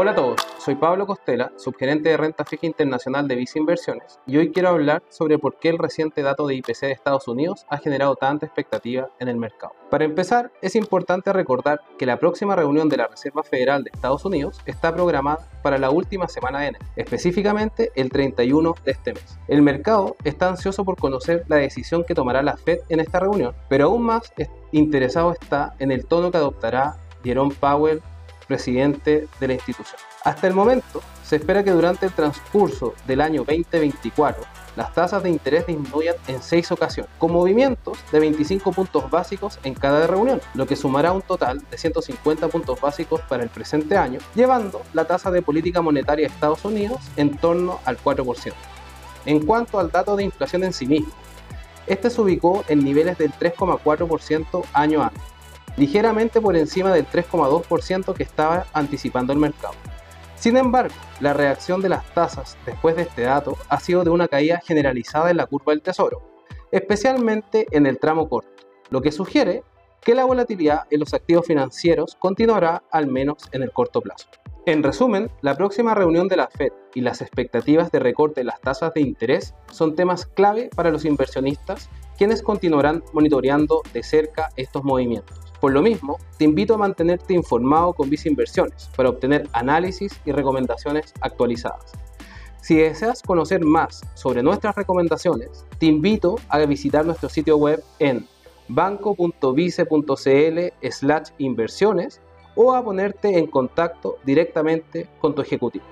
Hola a todos, soy Pablo Costela, subgerente de renta fija internacional de Visa Inversiones, y hoy quiero hablar sobre por qué el reciente dato de IPC de Estados Unidos ha generado tanta expectativa en el mercado. Para empezar, es importante recordar que la próxima reunión de la Reserva Federal de Estados Unidos está programada para la última semana de enero, específicamente el 31 de este mes. El mercado está ansioso por conocer la decisión que tomará la Fed en esta reunión, pero aún más interesado está en el tono que adoptará Jerome Powell presidente de la institución. Hasta el momento, se espera que durante el transcurso del año 2024 las tasas de interés disminuyan en seis ocasiones, con movimientos de 25 puntos básicos en cada reunión, lo que sumará un total de 150 puntos básicos para el presente año, llevando la tasa de política monetaria de Estados Unidos en torno al 4%. En cuanto al dato de inflación en sí mismo, este se ubicó en niveles del 3,4% año a año, ligeramente por encima del 3,2% que estaba anticipando el mercado. Sin embargo, la reacción de las tasas después de este dato ha sido de una caída generalizada en la curva del tesoro, especialmente en el tramo corto, lo que sugiere que la volatilidad en los activos financieros continuará al menos en el corto plazo. En resumen, la próxima reunión de la Fed y las expectativas de recorte de las tasas de interés son temas clave para los inversionistas, quienes continuarán monitoreando de cerca estos movimientos. Por lo mismo, te invito a mantenerte informado con Visa Inversiones para obtener análisis y recomendaciones actualizadas. Si deseas conocer más sobre nuestras recomendaciones, te invito a visitar nuestro sitio web en banco.vice.cl/inversiones o a ponerte en contacto directamente con tu ejecutivo.